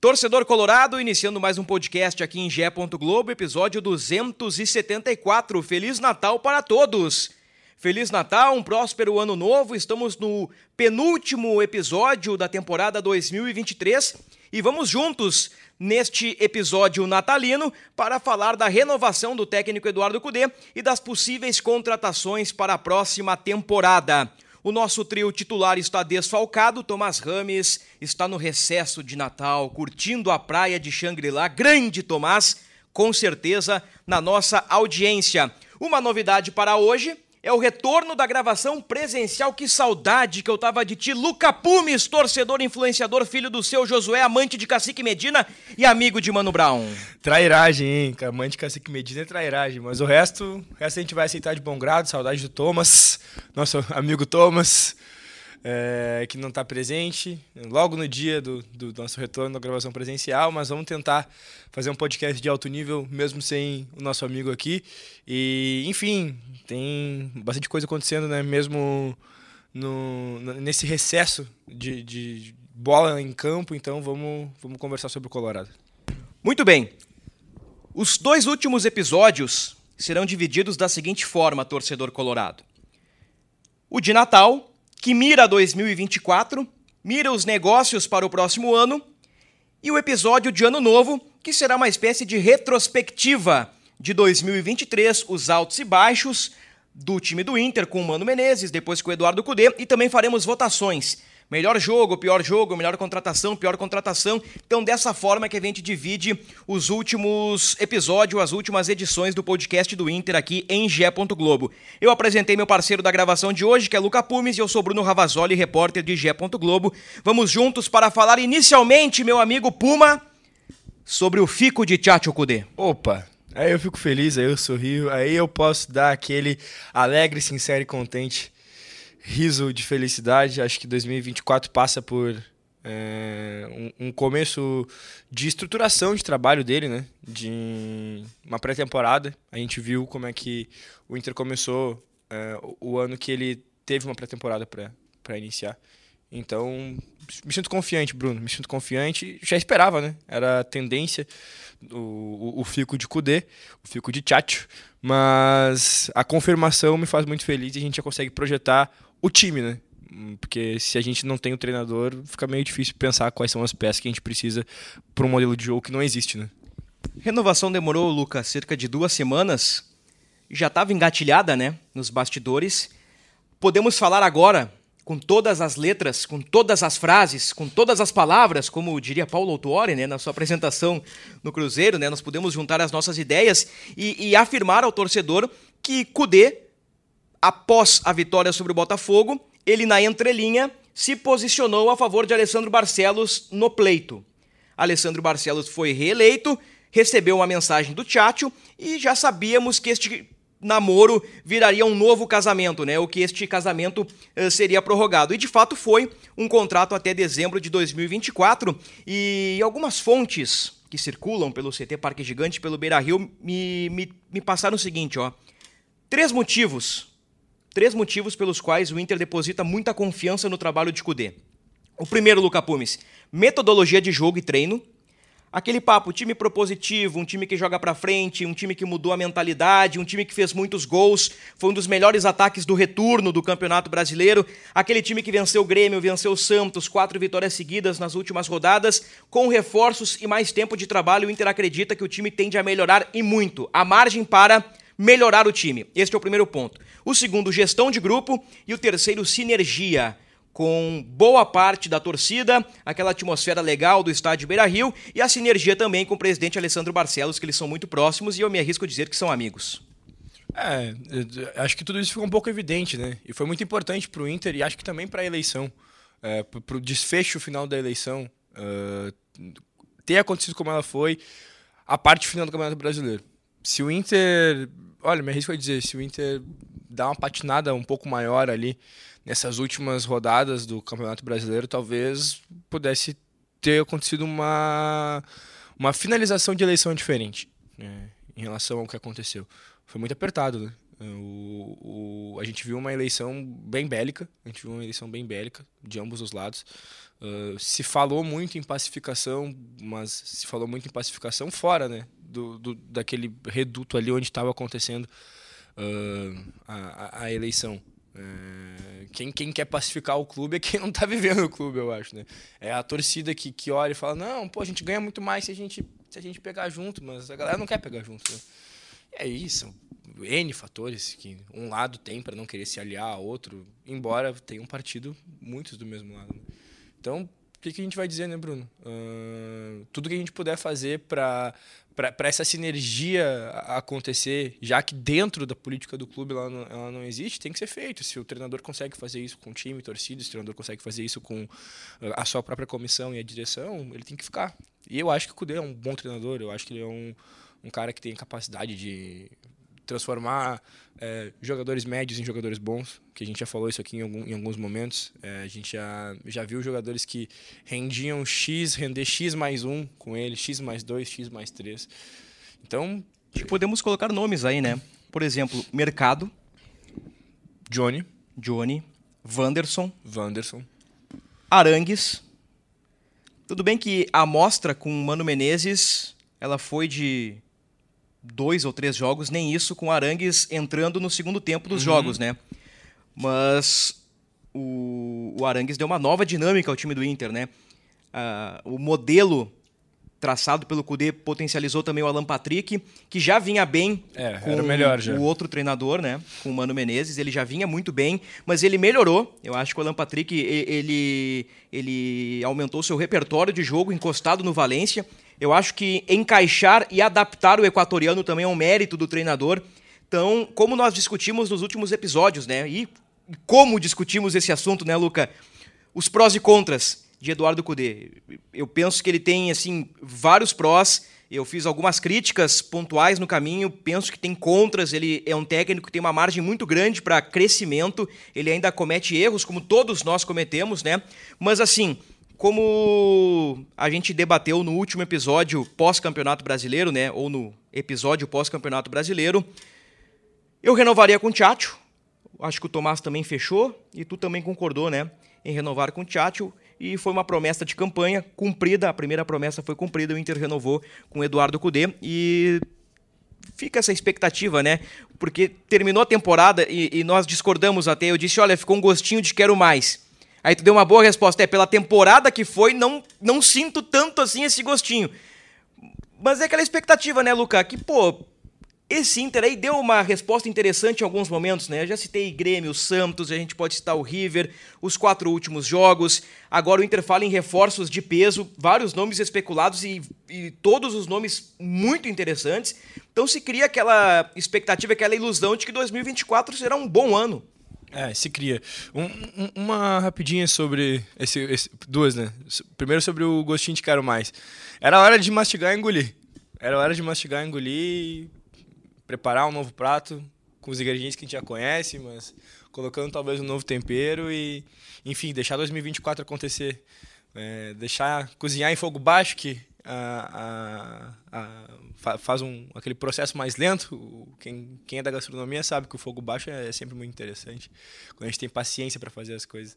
Torcedor Colorado, iniciando mais um podcast aqui em Gé. Globo, episódio 274. Feliz Natal para todos! Feliz Natal, um próspero ano novo. Estamos no penúltimo episódio da temporada 2023 e vamos juntos neste episódio natalino para falar da renovação do técnico Eduardo Cudê e das possíveis contratações para a próxima temporada. O nosso trio titular está desfalcado. Tomás Rames está no recesso de Natal, curtindo a praia de Xangri-Lá. Grande Tomás, com certeza, na nossa audiência. Uma novidade para hoje é o retorno da gravação presencial. Que saudade que eu tava de ti. Luca Pumes, torcedor, influenciador, filho do seu Josué, amante de Cacique Medina e amigo de Mano Brown. Trairagem, hein? Amante de Cacique Medina é trairagem. Mas o resto, o resto a gente vai aceitar de bom grado. Saudade do Thomas, nosso amigo Thomas. É, que não está presente, logo no dia do, do, nosso retorno da gravação presencial, mas vamos tentar fazer um podcast de alto nível, mesmo sem o nosso amigo aqui. E, enfim, tem bastante coisa acontecendo, né? Mesmo no, nesse recesso de, de bola em campo, então vamos, vamos conversar sobre o Colorado. Muito bem. Os dois últimos episódios serão divididos da seguinte forma, torcedor colorado. O de Natal, que mira 2024, mira os negócios para o próximo ano, e o episódio de Ano Novo, que será uma espécie de retrospectiva de 2023, os altos e baixos do time do Inter com o Mano Menezes, depois com o Eduardo Cudê, e também faremos votações. Melhor jogo, pior jogo, melhor contratação, pior contratação. Então, dessa forma que a gente divide os últimos episódios, as últimas edições do podcast do Inter aqui em Gé. Globo. Eu apresentei meu parceiro da gravação de hoje, que é Luca Pumes, e eu sou Bruno Ravazoli, repórter de Gé. Globo. Vamos juntos para falar inicialmente, meu amigo Puma, sobre o fico de Tchatcho Kudê. Opa, Aí eu fico feliz, aí eu sorrio, aí eu posso dar aquele alegre, sincero e contente riso de felicidade. Acho que 2024 passa por é, um, um, começo de estruturação de trabalho dele, né? De uma pré-temporada. A gente viu como é que o Inter começou é, o ano que ele teve uma pré-temporada para iniciar. Então, me sinto confiante, Bruno. Me sinto confiante. Já esperava, né? Era a tendência o, o, o fico de Kudê, o fico de Tchatcho. Mas a confirmação me faz muito feliz e a gente já consegue projetar o time, né? Porque se a gente não tem o treinador, fica meio difícil pensar quais são as peças que a gente precisa para um modelo de jogo que não existe, né? Renovação demorou, Lucas, cerca de duas semanas. Já estava engatilhada, né? Nos bastidores. Podemos falar agora, com todas as letras, com todas as frases, com todas as palavras, como diria Paulo Autuori, né? Na sua apresentação no Cruzeiro, né? Nós podemos juntar as nossas ideias e, e afirmar ao torcedor que Cudê após a vitória sobre o Botafogo, ele na entrelinha se posicionou a favor de Alessandro Barcelos no pleito. Alessandro Barcelos foi reeleito, recebeu uma mensagem do Tchatcho e já sabíamos que este namoro viraria um novo casamento, né? O que este casamento uh, seria prorrogado. E de fato foi um contrato até dezembro de 2024 e algumas fontes que circulam pelo CT Parque Gigante, pelo Beira Rio, me, me, me passaram o seguinte, ó. Três motivos três motivos pelos quais o Inter deposita muita confiança no trabalho de Cudê. O primeiro, Luca Pumes, metodologia de jogo e treino. Aquele papo, time propositivo, um time que joga para frente, um time que mudou a mentalidade, um time que fez muitos gols, foi um dos melhores ataques do retorno do Campeonato Brasileiro. Aquele time que venceu o Grêmio, venceu o Santos, quatro vitórias seguidas nas últimas rodadas, com reforços e mais tempo de trabalho, o Inter acredita que o time tende a melhorar e muito. A margem para melhorar o time. Este é o primeiro ponto. O segundo, gestão de grupo. E o terceiro, sinergia com boa parte da torcida, aquela atmosfera legal do estádio Beira Rio e a sinergia também com o presidente Alessandro Barcelos, que eles são muito próximos e eu me arrisco a dizer que são amigos. É, acho que tudo isso ficou um pouco evidente, né? E foi muito importante para o Inter e acho que também para a eleição é, para o desfecho final da eleição uh, ter acontecido como ela foi, a parte final do Campeonato Brasileiro. Se o Inter, olha, me arrisco a dizer, se o Inter dá uma patinada um pouco maior ali nessas últimas rodadas do Campeonato Brasileiro, talvez pudesse ter acontecido uma, uma finalização de eleição diferente né, em relação ao que aconteceu. Foi muito apertado, né? O, o, a gente viu uma eleição bem bélica, a gente viu uma eleição bem bélica de ambos os lados. Uh, se falou muito em pacificação, mas se falou muito em pacificação fora, né, do, do daquele reduto ali onde estava acontecendo uh, a, a, eleição. Uh, quem, quem quer pacificar o clube é quem não está vivendo o clube, eu acho, né? É a torcida que, que olha e fala, não, pô, a gente ganha muito mais se a gente, se a gente pegar junto, mas a galera não quer pegar junto, né? é isso, N fatores que um lado tem para não querer se aliar a outro, embora tenha um partido muitos do mesmo lado. Né? Então, o que, que, a gente vai dizer, né, Bruno? Uh, tudo que a gente puder fazer para para essa sinergia acontecer, já que dentro da política do clube ela não, ela não, existe, tem que ser feito. Se o treinador consegue fazer isso com o time, torcida, se o treinador consegue fazer isso com a sua própria comissão e a direção, ele tem que ficar. E eu acho que o Cudê é um bom treinador, eu acho que ele é um, um cara que tem capacidade de transformar é, jogadores médios em jogadores bons, que a gente já falou isso aqui em, algum, em alguns momentos. É, a gente já, já viu jogadores que rendiam X, render X mais um com ele, X mais dois, X mais três. Então. E podemos colocar nomes aí, né? Por exemplo, Mercado. Johnny. Johnny. Wanderson. Wanderson. Arangues. Tudo bem que a amostra com Mano Menezes ela foi de dois ou três jogos, nem isso, com Arangues entrando no segundo tempo dos uhum. jogos, né? Mas o, o Arangues deu uma nova dinâmica ao time do Inter, né? Uh, o modelo traçado pelo Cudê potencializou também o Alan Patrick, que já vinha bem é, com o, melhor, o outro treinador, né? Com o Mano Menezes. Ele já vinha muito bem, mas ele melhorou. Eu acho que o Alan Patrick ele, ele aumentou seu repertório de jogo encostado no Valência. Eu acho que encaixar e adaptar o equatoriano também é um mérito do treinador. Então, como nós discutimos nos últimos episódios, né? E como discutimos esse assunto, né, Luca? Os prós e contras de Eduardo Cudê. Eu penso que ele tem assim vários prós. Eu fiz algumas críticas pontuais no caminho, penso que tem contras. Ele é um técnico que tem uma margem muito grande para crescimento. Ele ainda comete erros, como todos nós cometemos, né? Mas assim, como a gente debateu no último episódio pós-campeonato brasileiro, né? Ou no episódio pós-campeonato brasileiro, eu renovaria com o Tchatcho. Acho que o Tomás também fechou e tu também concordou, né? Em renovar com o Tchatcho. E foi uma promessa de campanha cumprida. A primeira promessa foi cumprida. O Inter renovou com o Eduardo Cudê. E fica essa expectativa, né? Porque terminou a temporada e, e nós discordamos até. Eu disse: olha, ficou um gostinho de quero mais. Aí tu deu uma boa resposta. É, pela temporada que foi, não, não sinto tanto assim esse gostinho. Mas é aquela expectativa, né, Luca? Que, pô, esse Inter aí deu uma resposta interessante em alguns momentos, né? Eu já citei Grêmio, Santos, a gente pode citar o River, os quatro últimos jogos. Agora o Inter fala em reforços de peso, vários nomes especulados e, e todos os nomes muito interessantes. Então se cria aquela expectativa, aquela ilusão de que 2024 será um bom ano. É, se cria. Um, um, uma rapidinha sobre esse, esse, Duas, né? Primeiro sobre o gostinho de quero mais. Era hora de mastigar e engolir. Era hora de mastigar e engolir, preparar um novo prato com os ingredientes que a gente já conhece, mas colocando talvez um novo tempero e, enfim, deixar 2024 acontecer. É, deixar cozinhar em fogo baixo, que a, faz um, aquele processo mais lento. Quem, quem é da gastronomia sabe que o fogo baixo é, é sempre muito interessante, quando a gente tem paciência para fazer as coisas.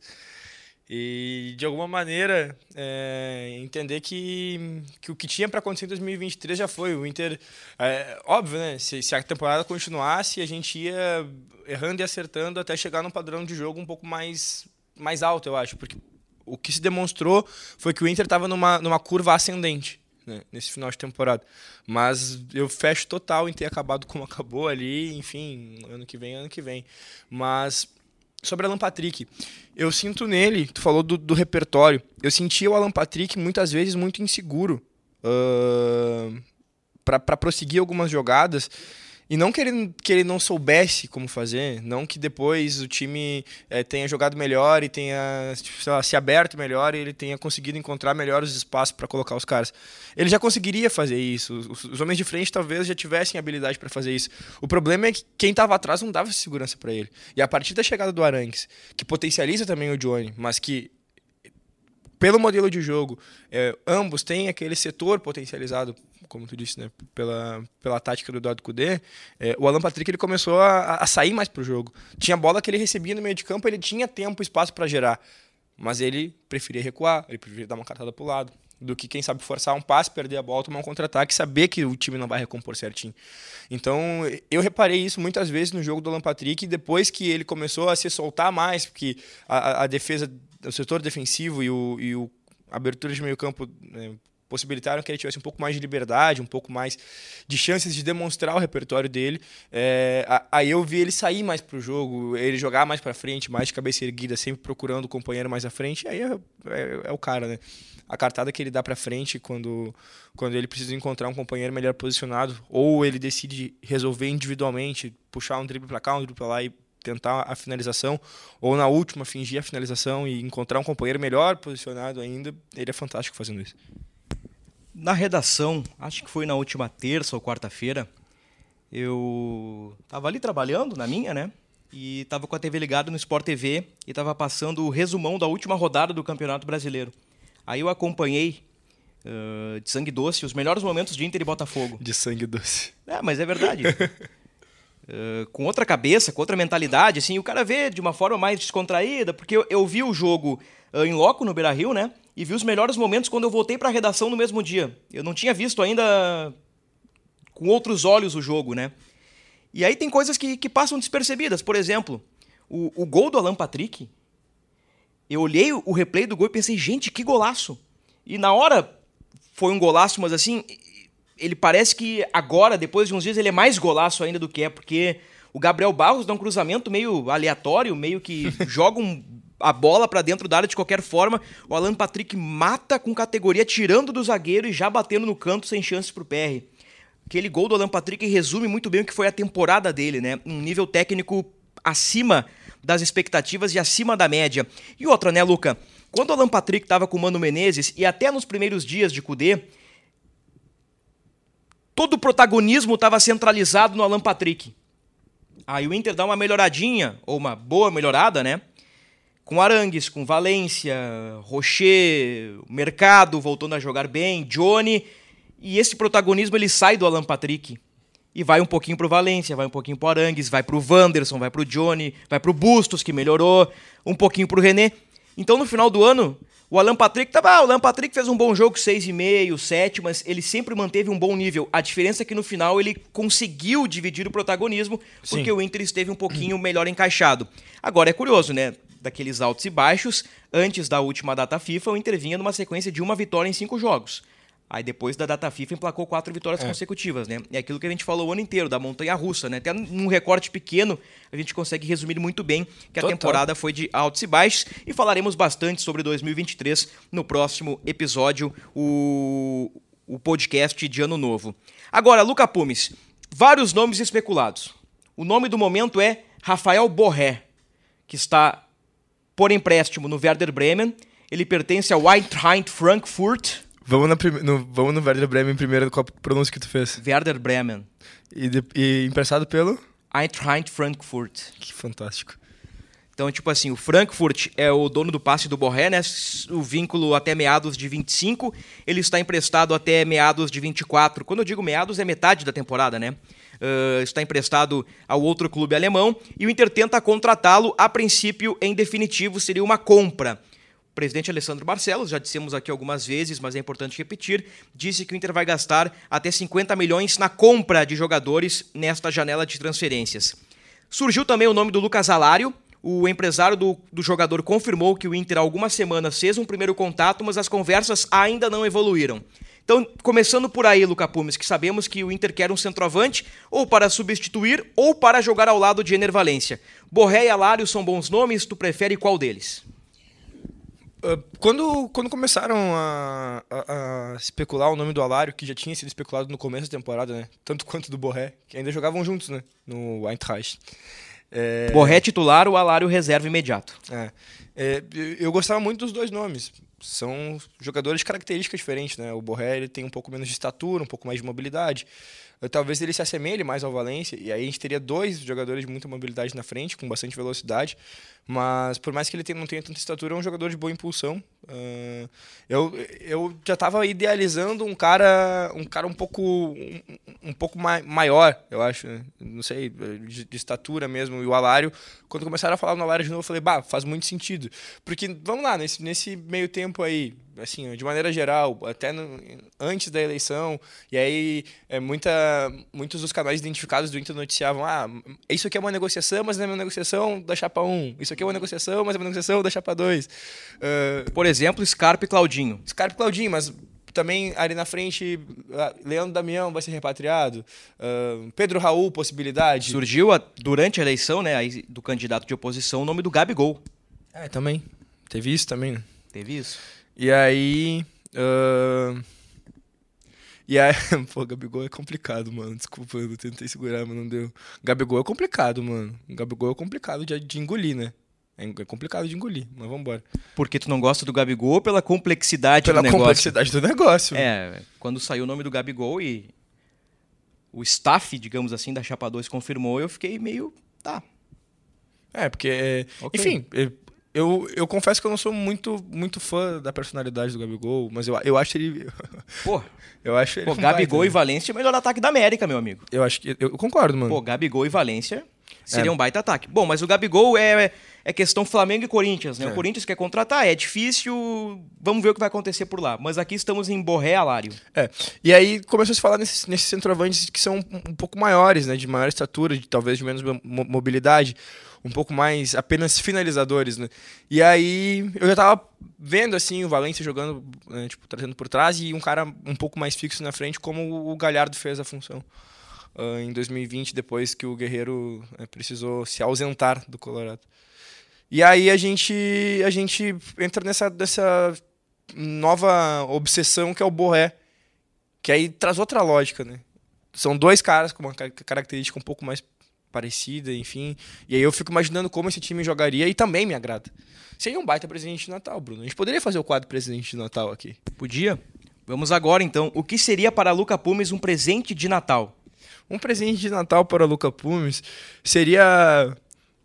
E, de alguma maneira, é, entender que, que o que tinha para acontecer em 2023 já foi. O Inter, é, óbvio, né? Se, se, a temporada continuasse, a gente ia errando e acertando até chegar num padrão de jogo um pouco mais, mais alto, eu acho. Porque o que se demonstrou foi que o Inter estava numa, numa curva ascendente né, nesse final de temporada. Mas eu fecho total em ter acabado como acabou ali, enfim, ano que vem, ano que vem. Mas sobre Alan Patrick, eu sinto nele, tu falou do, do repertório, eu sentia o Alan Patrick muitas vezes muito inseguro uh, para prosseguir algumas jogadas. E não que ele, que ele não soubesse como fazer, não que depois o time é, tenha jogado melhor e tenha tipo, lá, se aberto melhor e ele tenha conseguido encontrar melhores espaços para colocar os caras. Ele já conseguiria fazer isso. Os, os homens de frente talvez já tivessem habilidade para fazer isso. O problema é que quem estava atrás não dava segurança para ele. E a partir da chegada do Arangues, que potencializa também o Johnny, mas que pelo modelo de jogo, é, ambos têm aquele setor potencializado, como tu disse, né, pela, pela tática do Eduardo Cudê, é, o Alan Patrick ele começou a, a sair mais para o jogo. Tinha bola que ele recebia no meio de campo, ele tinha tempo e espaço para gerar, mas ele preferia recuar, ele preferia dar uma cartada para o lado, do que, quem sabe, forçar um passe, perder a bola, tomar um contra-ataque saber que o time não vai recompor certinho. Então, eu reparei isso muitas vezes no jogo do Alan Patrick, depois que ele começou a se soltar mais, porque a, a defesa o setor defensivo e o, e o abertura de meio campo né, possibilitaram que ele tivesse um pouco mais de liberdade, um pouco mais de chances de demonstrar o repertório dele. É, aí eu vi ele sair mais para o jogo, ele jogar mais para frente, mais de cabeça erguida, sempre procurando o companheiro mais à frente. Aí é, é, é o cara, né? A cartada que ele dá para frente quando, quando ele precisa encontrar um companheiro melhor posicionado, ou ele decide resolver individualmente, puxar um drible para cá, um drible para lá e tentar a finalização, ou na última fingir a finalização e encontrar um companheiro melhor posicionado ainda, ele é fantástico fazendo isso. Na redação, acho que foi na última terça ou quarta-feira, eu estava ali trabalhando na minha, né? E estava com a TV ligada no Sport TV e estava passando o resumão da última rodada do Campeonato Brasileiro. Aí eu acompanhei uh, de sangue doce os melhores momentos de Inter e Botafogo. De sangue doce. É, mas é verdade. com outra cabeça, com outra mentalidade, assim, o cara vê de uma forma mais descontraída, porque eu, eu vi o jogo uh, em loco no Beira-Rio, né? E vi os melhores momentos quando eu voltei para a redação no mesmo dia. Eu não tinha visto ainda com outros olhos o jogo, né? E aí tem coisas que, que passam despercebidas. Por exemplo, o, o gol do Alan Patrick. Eu olhei o replay do gol e pensei, gente, que golaço! E na hora foi um golaço, mas assim, ele parece que agora, depois de uns dias, ele é mais golaço ainda do que é, porque o Gabriel Barros dá um cruzamento meio aleatório, meio que joga um, a bola para dentro da área de qualquer forma. O Alan Patrick mata com categoria, tirando do zagueiro e já batendo no canto sem chances pro PR. Aquele gol do Alan Patrick resume muito bem o que foi a temporada dele, né? Um nível técnico acima das expectativas e acima da média. E outra, né, Luca? Quando o Alan Patrick estava com o Mano Menezes e até nos primeiros dias de Cudê, todo o protagonismo estava centralizado no Alan Patrick. Aí o Inter dá uma melhoradinha, ou uma boa melhorada, né? Com Arangues, com Valência, Rocher, Mercado voltando a jogar bem, Johnny. E esse protagonismo ele sai do Alan Patrick. E vai um pouquinho pro Valência, vai um pouquinho pro Arangues, vai pro Wanderson, vai pro Johnny, vai pro Bustos, que melhorou, um pouquinho pro René. Então no final do ano, o Alan Patrick tava, ah, o Alan Patrick fez um bom jogo, 6,5, 7, mas ele sempre manteve um bom nível. A diferença é que no final ele conseguiu dividir o protagonismo, porque Sim. o Inter esteve um pouquinho melhor encaixado. Agora é curioso, né? Daqueles altos e baixos, antes da última data FIFA, o Inter vinha numa sequência de uma vitória em cinco jogos. Aí depois da data FIFA emplacou quatro vitórias é. consecutivas, né? É aquilo que a gente falou o ano inteiro, da montanha russa, né? Até num recorte pequeno, a gente consegue resumir muito bem que a Total. temporada foi de altos e baixos. E falaremos bastante sobre 2023 no próximo episódio, o, o podcast de Ano Novo. Agora, Luca Pumes, vários nomes especulados. O nome do momento é Rafael Borré, que está por empréstimo no Werder Bremen. Ele pertence ao Eintracht Frankfurt Vamos, na prim... no, vamos no Werder Bremen primeiro, qual pronúncio que tu fez? Werder Bremen. E, de... e emprestado pelo? Eintracht Frankfurt. Que fantástico. Então, tipo assim, o Frankfurt é o dono do passe do Borré, né? O vínculo até meados de 25, ele está emprestado até meados de 24. Quando eu digo meados, é metade da temporada, né? Uh, está emprestado ao outro clube alemão e o Inter tenta contratá-lo, a princípio, em definitivo, seria uma compra. Presidente Alessandro Barcelos, já dissemos aqui algumas vezes, mas é importante repetir, disse que o Inter vai gastar até 50 milhões na compra de jogadores nesta janela de transferências. Surgiu também o nome do Lucas Alário. O empresário do, do jogador confirmou que o Inter há algumas semanas fez um primeiro contato, mas as conversas ainda não evoluíram. Então, começando por aí, Luca Pumes, que sabemos que o Inter quer um centroavante ou para substituir ou para jogar ao lado de Ener Valência. Borré e Alário são bons nomes, tu prefere qual deles? Uh, quando, quando começaram a, a, a, especular o nome do Alário, que já tinha sido especulado no começo da temporada, né? Tanto quanto do Borré, que ainda jogavam juntos, né? No Eintracht. É... Borré titular, o Alário reserva imediato. É. É, eu gostava muito dos dois nomes. São jogadores de características diferentes, né? O Borré ele tem um pouco menos de estatura, um pouco mais de mobilidade. Talvez ele se assemelhe mais ao Valência, e aí a gente teria dois jogadores de muita mobilidade na frente, com bastante velocidade. Mas por mais que ele não tenha tanta estatura, é um jogador de boa impulsão. Uh, eu, eu já estava idealizando um cara um cara um pouco um, um pouco mai, maior, eu acho, né? não sei, de, de, estatura mesmo. E o Alário, quando começaram a falar no Alário de novo, eu falei, bah, faz muito sentido. Porque, vamos lá, nesse, nesse meio tempo aí, assim, de maneira geral, até no, antes da eleição, e aí é, muita, muitos dos canais identificados do Inter noticiavam, ah, isso aqui é uma negociação, mas não é uma negociação da chapa 1, isso aqui é uma negociação, mas é uma negociação da chapa 2. Uh, Por exemplo, Scarpa e Claudinho. Scarpa e Claudinho, mas também ali na frente, ah, Leandro Damião vai ser repatriado, uh, Pedro Raul, possibilidade. Surgiu a, durante a eleição né, do candidato de oposição o nome do Gabigol. É, também. Teve isso também, né? Teve isso. E aí. Uh... E aí. Pô, Gabigol é complicado, mano. Desculpa, eu tentei segurar, mas não deu. Gabigol é complicado, mano. Gabigol é complicado de, de engolir, né? É, é complicado de engolir, mas vamos embora. Porque tu não gosta do Gabigol pela complexidade pela do negócio? Pela complexidade do negócio. É, quando saiu o nome do Gabigol e o staff, digamos assim, da Chapa 2 confirmou, eu fiquei meio. tá. É, porque. Okay. Enfim, eu, eu confesso que eu não sou muito, muito fã da personalidade do Gabigol, mas eu, eu acho ele. Pô, eu acho ele. Pô, Gabigol baita, e Valência é o melhor ataque da América, meu amigo. Eu acho que. Eu concordo, mano. Pô, Gabigol e Valência seria é. um baita ataque. Bom, mas o Gabigol é, é questão Flamengo e Corinthians, né? É. O Corinthians quer contratar, é difícil, vamos ver o que vai acontecer por lá. Mas aqui estamos em Borré Alário. É. E aí começou a se falar nesses, nesses centroavantes que são um, um pouco maiores, né? De maior estatura, de talvez de menos mobilidade um pouco mais apenas finalizadores, né? E aí eu já tava vendo assim o Valência jogando, né, tipo, trazendo por trás e um cara um pouco mais fixo na frente, como o Galhardo fez a função. Uh, em 2020, depois que o Guerreiro né, precisou se ausentar do Colorado. E aí a gente a gente entra nessa, nessa nova obsessão que é o Borré, que aí traz outra lógica, né? São dois caras com uma característica um pouco mais parecida, enfim. E aí eu fico imaginando como esse time jogaria e também me agrada. Seria um baita presente de Natal, Bruno. A gente poderia fazer o quadro presente de Natal aqui. Podia. Vamos agora então. O que seria para Luca Pumes um presente de Natal? Um presente de Natal para Luca Pumes seria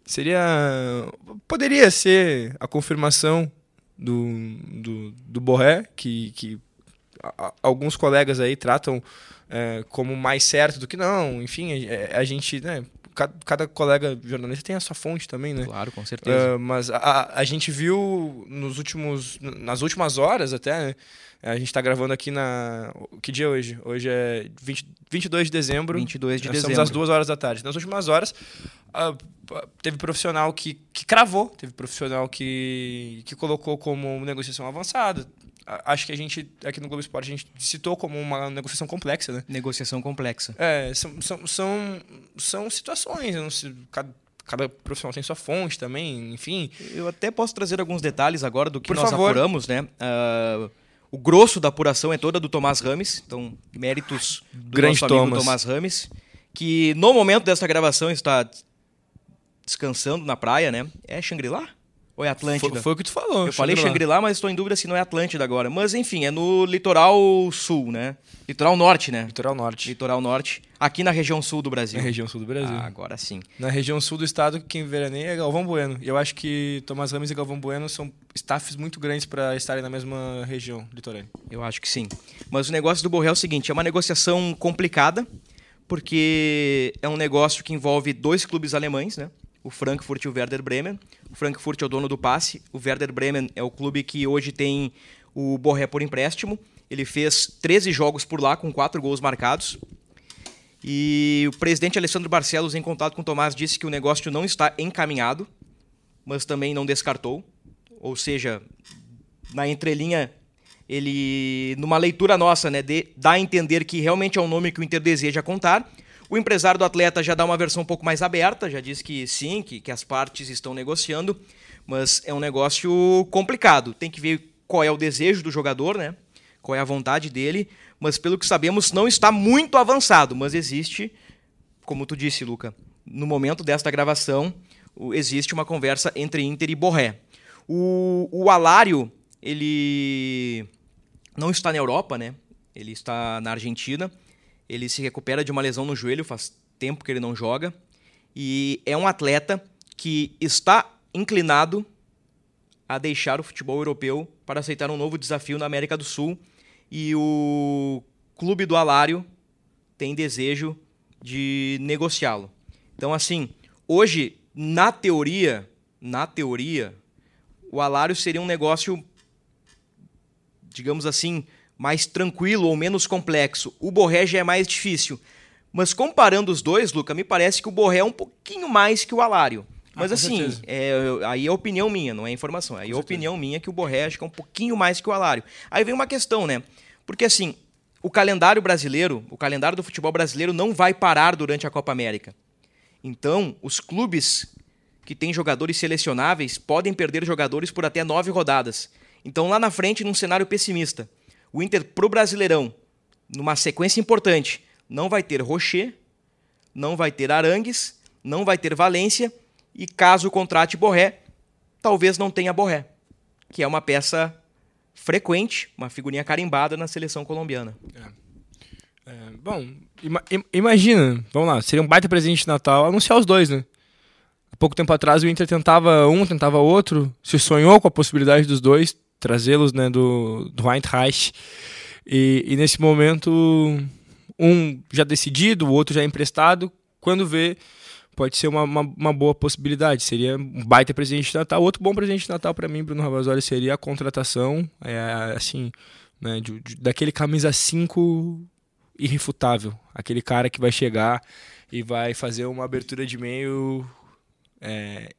seria poderia ser a confirmação do, do, do Borré, que, que a, alguns colegas aí tratam é, como mais certo do que não. Enfim, a, a gente né, cada, cada, colega jornalista tem a sua fonte também, né? Claro, com certeza. Uh, mas a, a gente viu nos últimos, nas últimas horas até, né? A gente está gravando aqui na. Que dia é hoje? Hoje é 20, 22 de dezembro. 22 de Nós dezembro. Estamos às duas horas da tarde. Nas últimas horas, uh, teve profissional que, que cravou, teve profissional que, que colocou como negociação avançada acho que a gente, aqui no Globo Esporte, a gente citou como uma negociação complexa, né? Negociação complexa. É, são, são, são, são situações, não sei, cada, cada profissional tem sua fonte também, enfim. Eu até posso trazer alguns detalhes agora do que Por nós favor. apuramos, né? Uh, o grosso da apuração é toda do Tomás Rames, então méritos do Grande nosso Thomas. Tomás Rames, que no momento dessa gravação está descansando na praia, né? É Shangri-La? Ou é Atlântida? Foi, foi o que tu falou. Eu falei Shangri-La, mas estou em dúvida se não é Atlântida agora. Mas enfim, é no litoral sul, né? Litoral norte, né? Litoral norte. Litoral norte. Aqui na região sul do Brasil. Na região sul do Brasil. Ah, agora sim. Na região sul do estado, quem veraneia é Galvão Bueno. E eu acho que Tomás Ramos e Galvão Bueno são staffs muito grandes para estarem na mesma região litorânea. Eu acho que sim. Mas o negócio do Borré é o seguinte: é uma negociação complicada, porque é um negócio que envolve dois clubes alemães, né? O Frankfurt e o Werder Bremen. O Frankfurt é o dono do passe, o Werder Bremen é o clube que hoje tem o Borré por empréstimo. Ele fez 13 jogos por lá, com 4 gols marcados. E o presidente Alessandro Barcelos, em contato com o Tomás, disse que o negócio não está encaminhado, mas também não descartou. Ou seja, na entrelinha, ele, numa leitura nossa, né, de, dá a entender que realmente é um nome que o Inter deseja contar. O empresário do atleta já dá uma versão um pouco mais aberta, já diz que sim, que, que as partes estão negociando, mas é um negócio complicado. Tem que ver qual é o desejo do jogador, né? Qual é a vontade dele, mas pelo que sabemos não está muito avançado, mas existe, como tu disse, Luca, no momento desta gravação, existe uma conversa entre Inter e Borré. O, o Alário, ele não está na Europa, né? Ele está na Argentina. Ele se recupera de uma lesão no joelho, faz tempo que ele não joga. E é um atleta que está inclinado a deixar o futebol europeu para aceitar um novo desafio na América do Sul. E o clube do Alário tem desejo de negociá-lo. Então, assim, hoje, na teoria, na teoria, o Alário seria um negócio, digamos assim, mais tranquilo ou menos complexo. O Borré já é mais difícil. Mas comparando os dois, Luca, me parece que o Borré é um pouquinho mais que o Alário. Ah, Mas ah, assim, é, aí é opinião minha, não é informação. Aí é opinião minha que o Borré acho que é um pouquinho mais que o Alário. Aí vem uma questão, né? Porque assim, o calendário brasileiro, o calendário do futebol brasileiro não vai parar durante a Copa América. Então, os clubes que têm jogadores selecionáveis podem perder jogadores por até nove rodadas. Então, lá na frente, num cenário pessimista, o Inter pro Brasileirão, numa sequência importante, não vai ter Rocher, não vai ter Arangues, não vai ter Valência e caso contrate Borré, talvez não tenha Borré, que é uma peça frequente, uma figurinha carimbada na seleção colombiana. É. É, bom, ima imagina, vamos lá, seria um baita presente de Natal anunciar os dois, né? Há pouco tempo atrás o Inter tentava um, tentava outro, se sonhou com a possibilidade dos dois, trazê-los né, do, do Eintracht. E, e nesse momento, um já decidido, o outro já emprestado, quando vê pode ser uma, uma, uma, boa possibilidade. Seria um baita presente de Natal. Outro bom presente de Natal para mim, Bruno Ravazoli, seria a contratação, é, assim, né, de, de, daquele camisa 5 irrefutável. Aquele cara que vai chegar e vai fazer uma abertura de meio é,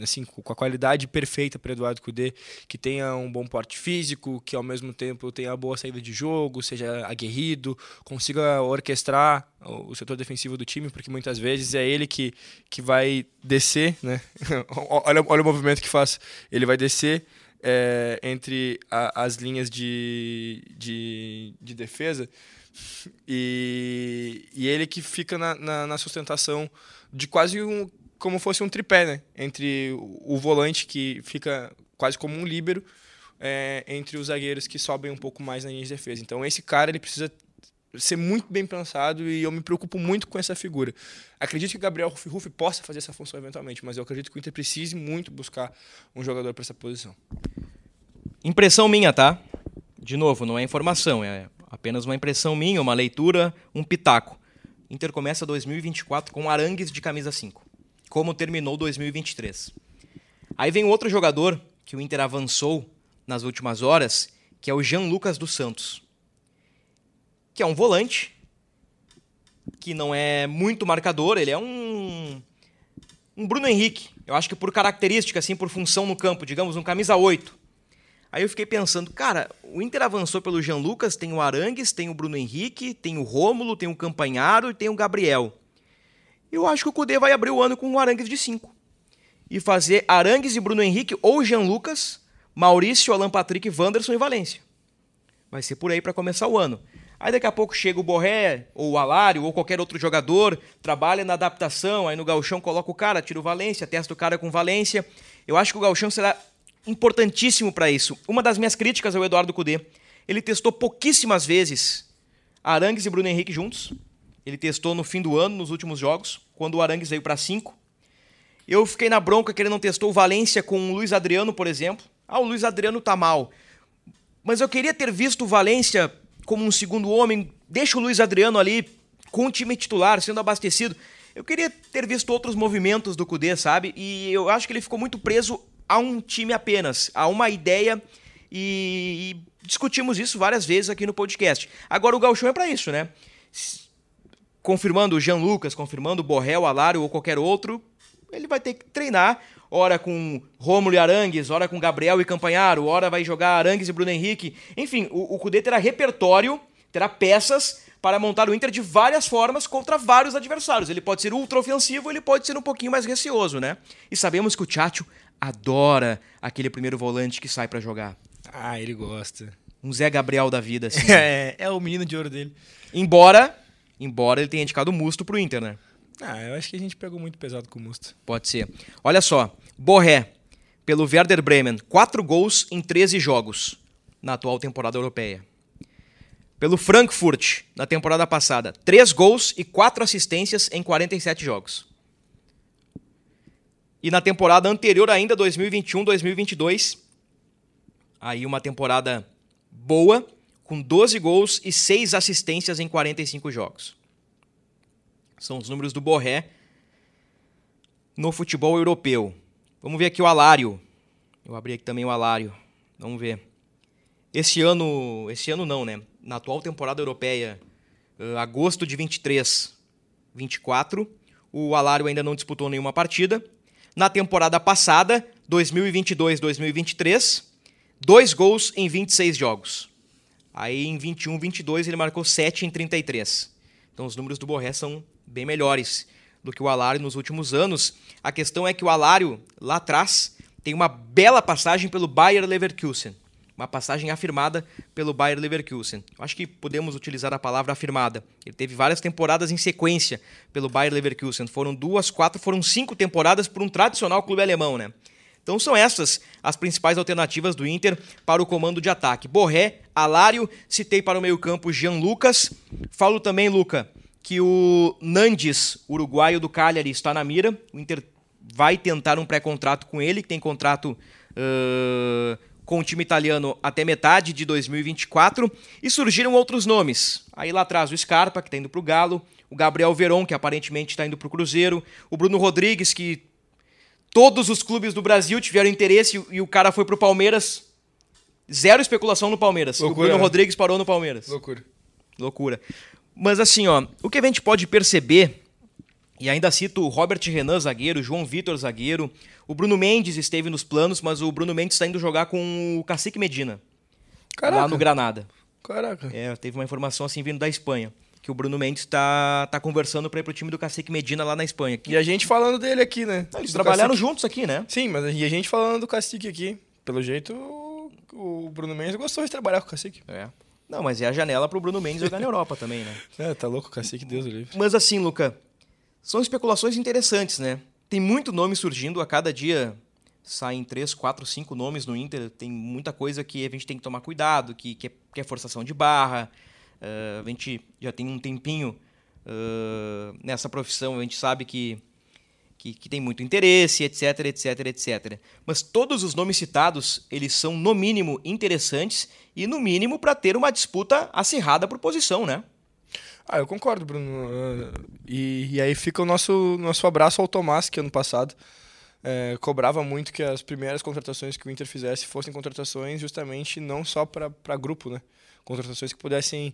assim, com a qualidade perfeita para Eduardo Cudê, que tenha um bom porte físico, que ao mesmo tempo tenha boa saída de jogo, seja aguerrido, consiga orquestrar o setor defensivo do time, porque muitas vezes é ele que, que vai descer, né? olha, olha o movimento que faz. Ele vai descer é, entre a, as linhas de, de, de defesa e, e ele que fica na, na, na sustentação de quase um como fosse um tripé, né? Entre o volante, que fica quase como um líbero, é, entre os zagueiros que sobem um pouco mais na linha de defesa. Então, esse cara ele precisa ser muito bem pensado e eu me preocupo muito com essa figura. Acredito que Gabriel Rufi possa fazer essa função eventualmente, mas eu acredito que o Inter precise muito buscar um jogador para essa posição. Impressão minha, tá? De novo, não é informação, é apenas uma impressão minha, uma leitura, um pitaco. Inter começa 2024 com Arangues de camisa 5 como terminou 2023. Aí vem outro jogador que o Inter avançou nas últimas horas, que é o Jean Lucas dos Santos, que é um volante que não é muito marcador, ele é um um Bruno Henrique. Eu acho que por característica assim, por função no campo, digamos um camisa 8. Aí eu fiquei pensando, cara, o Inter avançou pelo Jean Lucas, tem o Arangues, tem o Bruno Henrique, tem o Rômulo, tem o Campanharo e tem o Gabriel. Eu acho que o Cudê vai abrir o ano com um Arangues de 5. E fazer Arangues e Bruno Henrique ou Jean Lucas, Maurício, Alan Patrick, Wanderson e Valência. Vai ser por aí para começar o ano. Aí daqui a pouco chega o Borré, ou o Alário, ou qualquer outro jogador, trabalha na adaptação, aí no galchão coloca o cara, tira o Valência, testa o cara com Valência. Eu acho que o galchão será importantíssimo para isso. Uma das minhas críticas ao Eduardo Cudê, ele testou pouquíssimas vezes Arangues e Bruno Henrique juntos. Ele testou no fim do ano, nos últimos jogos, quando o Arangues veio para 5. Eu fiquei na bronca que ele não testou o Valência com o Luiz Adriano, por exemplo. Ah, o Luiz Adriano tá mal. Mas eu queria ter visto o Valência como um segundo homem. Deixa o Luiz Adriano ali com o time titular, sendo abastecido. Eu queria ter visto outros movimentos do Cudê, sabe? E eu acho que ele ficou muito preso a um time apenas, a uma ideia. E, e discutimos isso várias vezes aqui no podcast. Agora o Galchão é para isso, né? Confirmando o Jean Lucas, confirmando o Borrell, Alário ou qualquer outro, ele vai ter que treinar, ora com Rômulo e Arangues, ora com Gabriel e Campanharo, ora vai jogar Arangues e Bruno Henrique. Enfim, o, o Cudê terá repertório, terá peças para montar o Inter de várias formas contra vários adversários. Ele pode ser ultra ofensivo, ele pode ser um pouquinho mais receoso, né? E sabemos que o Tchatcho adora aquele primeiro volante que sai para jogar. Ah, ele gosta. Um Zé Gabriel da vida, assim. É, é o menino de ouro dele. embora, embora ele tenha indicado o Musto pro Inter, né? Ah, eu acho que a gente pegou muito pesado com o Musto. Pode ser. Olha só, Borré, pelo Werder Bremen, 4 gols em 13 jogos na atual temporada europeia. Pelo Frankfurt, na temporada passada, 3 gols e 4 assistências em 47 jogos. E na temporada anterior ainda, 2021-2022, aí uma temporada boa, com 12 gols e 6 assistências em 45 jogos. São os números do Borré no futebol europeu. Vamos ver aqui o Alário. Eu abri aqui também o Alário. Vamos ver. Esse ano, esse ano não, né? Na atual temporada europeia, uh, agosto de 23, 24, o Alário ainda não disputou nenhuma partida. Na temporada passada, 2022-2023, dois gols em 26 jogos. Aí em 21, 22 ele marcou 7 em 33. Então os números do Borré são bem melhores do que o Alário nos últimos anos. A questão é que o Alário, lá atrás, tem uma bela passagem pelo Bayer Leverkusen. Uma passagem afirmada pelo Bayer Leverkusen. Acho que podemos utilizar a palavra afirmada. Ele teve várias temporadas em sequência pelo Bayer Leverkusen. Foram duas, quatro, foram cinco temporadas por um tradicional clube alemão, né? Então são essas as principais alternativas do Inter para o comando de ataque. Borré, Alário, citei para o meio-campo Jean Lucas. Falo também, Luca, que o Nandes, uruguaio do Cagliari, está na mira. O Inter vai tentar um pré-contrato com ele, que tem contrato uh, com o time italiano até metade de 2024. E surgiram outros nomes. Aí lá atrás o Scarpa, que está indo para o Galo. O Gabriel Veron, que aparentemente está indo para o Cruzeiro. O Bruno Rodrigues, que todos os clubes do Brasil tiveram interesse e o cara foi para o Palmeiras. Zero especulação no Palmeiras. Loucura, o Bruno né? Rodrigues parou no Palmeiras. Loucura. Loucura. Mas assim, ó, o que a gente pode perceber, e ainda cito o Robert Renan, zagueiro, João Vitor, zagueiro, o Bruno Mendes esteve nos planos, mas o Bruno Mendes está indo jogar com o Cacique Medina, Caraca. lá no Granada. Caraca. É, teve uma informação assim vindo da Espanha, que o Bruno Mendes está tá conversando para ir pro time do Cacique Medina lá na Espanha. E a gente falando dele aqui, né? Eles trabalharam Cacique. juntos aqui, né? Sim, mas e a gente falando do Cacique aqui. Pelo jeito, o Bruno Mendes gostou de trabalhar com o Cacique. É. Não, mas é a janela pro Bruno Mendes jogar na Europa também, né? É, tá louco o Cacique, Deus o livre. Mas assim, Luca, são especulações interessantes, né? Tem muito nome surgindo, a cada dia saem três, quatro, cinco nomes no Inter. Tem muita coisa que a gente tem que tomar cuidado, que, que, é, que é forçação de barra. Eh, a gente já tem um tempinho eh, nessa profissão, a gente sabe que, que, que tem muito interesse, etc, etc, etc. Mas todos os nomes citados, eles são, no mínimo, interessantes e, no mínimo, para ter uma disputa acirrada por posição, né? Ah, eu concordo, Bruno. Ah, E, e aí fica o nosso, nosso abraço ao Tomás, que ano passado eh, cobrava muito que as primeiras contratações que o Inter fizesse fossem contratações justamente não só para grupo, né? Contratações que pudessem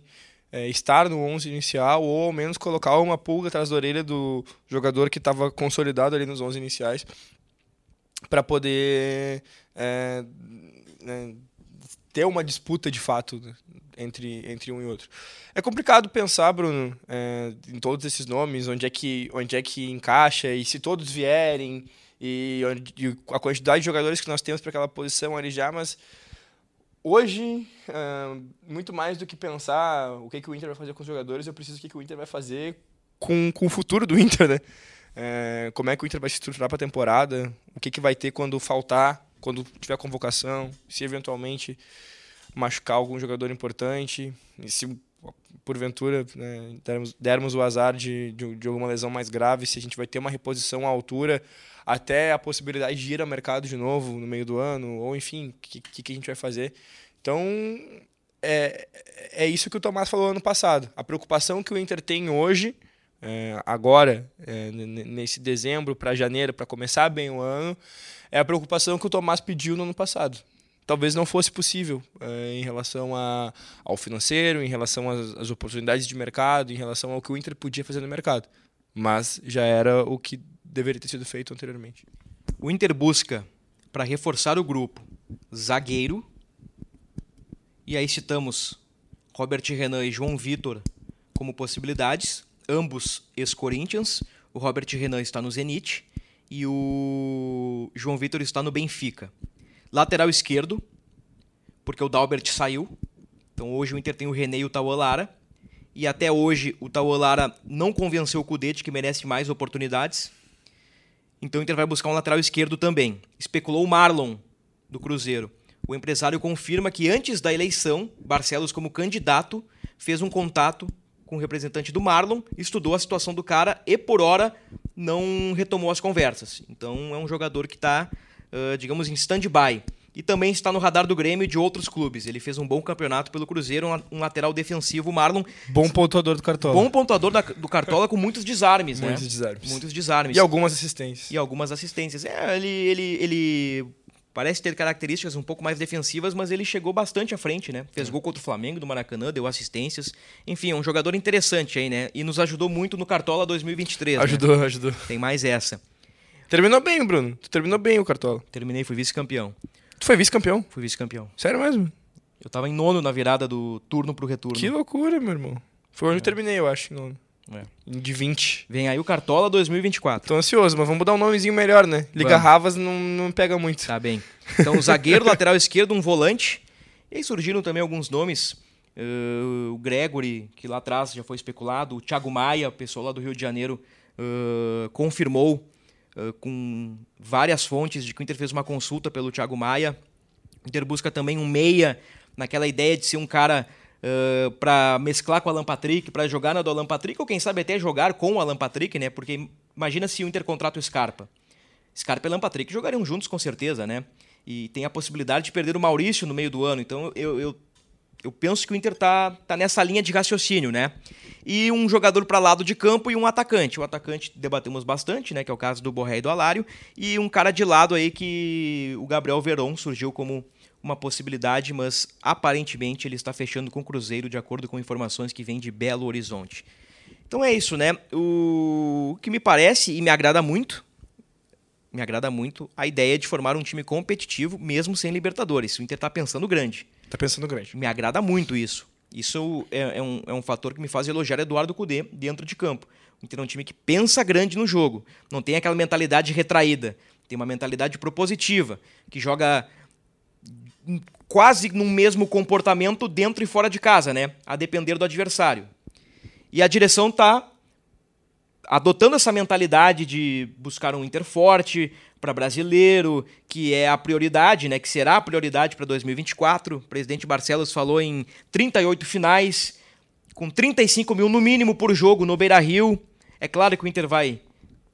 eh, estar no 11 inicial ou ao menos colocar uma pulga atrás da orelha do jogador que estava consolidado ali nos 11 iniciais para poder eh, né, ter uma disputa de fato entre, entre um e outro. É complicado pensar, Bruno, é, em todos esses nomes, onde é que, onde é que encaixa e se todos vierem e, onde- e a quantidade de jogadores que nós temos para aquela posição ali já, mas hoje, ah, muito mais do que pensar o que, que o Inter vai fazer com os jogadores, eu preciso o que, que o Inter vai fazer com, com o futuro do Inter, né? É, como é que o Inter vai se estruturar para a temporada, o que, que vai ter quando faltar, quando tiver convocação, se eventualmente machucar algum jogador importante, se porventura né, dermos, dermos o azar de, de, de alguma lesão mais grave, se a gente vai ter uma reposição à altura, até a possibilidade de ir ao mercado de novo no meio do ano, ou enfim, o que, que, a gente vai fazer. Então, é, é isso que o Tomás falou ano passado. A preocupação que o Inter tem hoje, é, agora, é, nesse dezembro para janeiro, para começar bem o ano, é a preocupação que o Tomás pediu no ano passado. Talvez não fosse possível é, em relação a, ao financeiro, em relação às, às oportunidades de mercado, em relação ao que o Inter podia fazer no mercado. Mas já era o que deveria ter sido feito anteriormente. O Inter busca, para reforçar o grupo, zagueiro. E aí citamos Robert Renan e João Vitor como possibilidades, ambos ex-Corinthians. O Robert Renan está no Zenit e o João Vitor está no Benfica. Lateral esquerdo, porque o Dalbert saiu. Então hoje o Inter tem o René e o Tauolara. E até hoje o Tauolara não convenceu o Cudê de que merece mais oportunidades. Então o Inter vai buscar um lateral esquerdo também. Especulou o Marlon, do Cruzeiro. O empresário confirma que antes da eleição, Barcelos, como candidato, fez um contato com o representante do Marlon, estudou a situação do cara e, por hora, não retomou as conversas. Então é um jogador que está, uh, digamos, em stand-by e também está no radar do Grêmio e de outros clubes. Ele fez um bom campeonato pelo Cruzeiro, um lateral defensivo, Marlon. Bom pontuador do Cartola. Bom pontuador da, do Cartola com muitos desarmes, muitos né? Muitos desarmes. Muitos desarmes. E algumas assistências. E algumas assistências. É, ele, ele, ele parece ter características um pouco mais defensivas, mas ele chegou bastante à frente, né? Fez é. gol contra o Flamengo do Maracanã, deu assistências. Enfim, é um jogador interessante aí, né? E nos ajudou muito no Cartola 2023. Ajudou, né? ajudou. Tem mais essa. Terminou bem, Bruno. Tu terminou bem o Cartola. Terminei, fui vice-campeão. Tu foi vice-campeão? Fui vice-campeão. Sério mesmo? Eu tava em nono na virada do turno pro retorno. Que loucura, meu irmão. Foi onde é. eu terminei, eu acho, em nono. É. De 20. Vem aí o Cartola 2024. Tô ansioso, mas vamos mudar um nomezinho melhor, né? Liga. Ravas não, não pega muito. Tá bem. Então, zagueiro, lateral esquerdo, um volante. E aí surgiram também alguns nomes. Uh, o Gregory, que lá atrás já foi especulado. O Thiago Maia, pessoal lá do Rio de Janeiro, uh, confirmou com várias fontes de que o Inter fez uma consulta pelo Thiago Maia. O Inter busca também um meia, naquela ideia de ser um cara uh, para mesclar com o Alan Patrick, para jogar na do Alan Patrick, ou quem sabe até jogar com o Alan Patrick, né? Porque imagina se o Inter contrata o Scarpa. Scarpa e Alan Patrick jogariam juntos com certeza, né? E tem a possibilidade de perder o Maurício no meio do ano. Então eu, eu, eu penso que o Inter tá, tá nessa linha de raciocínio, né? E um jogador para lado de campo e um atacante. O atacante debatemos bastante, né? Que é o caso do Borré e do Alário. E um cara de lado aí que o Gabriel Veron surgiu como uma possibilidade, mas aparentemente ele está fechando com o Cruzeiro, de acordo com informações que vêm de Belo Horizonte. Então é isso, né? O que me parece e me agrada muito, me agrada muito a ideia de formar um time competitivo, mesmo sem Libertadores. O Inter está pensando grande. Está pensando grande. Me agrada muito isso. Isso é, é, um, é um fator que me faz elogiar Eduardo Cudê dentro de campo. O Inter é um time que pensa grande no jogo. Não tem aquela mentalidade retraída. Tem uma mentalidade propositiva, que joga quase no mesmo comportamento dentro e fora de casa, né? A depender do adversário. E a direção está adotando essa mentalidade de buscar um Inter forte para brasileiro, que é a prioridade, né? Que será a prioridade para 2024. O presidente Barcelos falou em 38 finais, com 35 mil no mínimo por jogo no Beira Rio. É claro que o Inter vai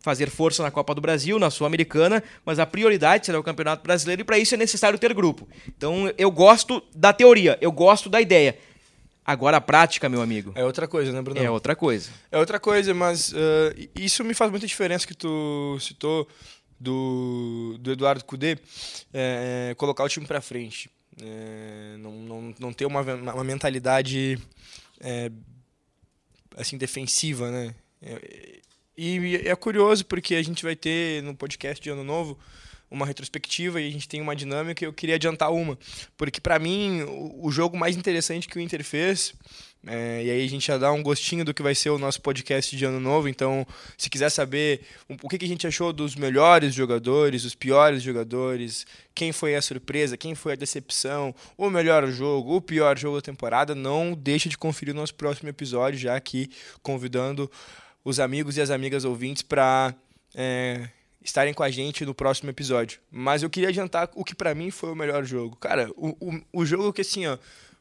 fazer força na Copa do Brasil, na Sul-Americana, mas a prioridade será o Campeonato Brasileiro e para isso é necessário ter grupo. Então eu gosto da teoria, eu gosto da ideia. Agora a prática, meu amigo. É outra coisa, né, Bruno? É outra coisa. É outra coisa, mas uh, isso me faz muita diferença que tu citou do, do Eduardo Cudê, é, colocar o time para frente. É, não, não, não ter uma, uma mentalidade é, assim defensiva, né? E é curioso porque a gente vai ter no podcast de Ano Novo uma retrospectiva e a gente tem uma dinâmica eu queria adiantar uma. Porque para mim, o, jogo mais interessante que o Inter fez, é, e aí a gente já dá um gostinho do que vai ser o nosso podcast de Ano Novo, então se quiser saber o que, que a gente achou dos melhores jogadores, os piores jogadores, quem foi a surpresa, quem foi a decepção, o melhor jogo, o pior jogo da temporada, não deixe de conferir o nosso próximo episódio, já aqui convidando os amigos e as amigas ouvintes para é, estarem com a gente no próximo episódio. Mas eu queria adiantar o que para mim foi o melhor jogo. Cara, o, o, o jogo que assim, ó,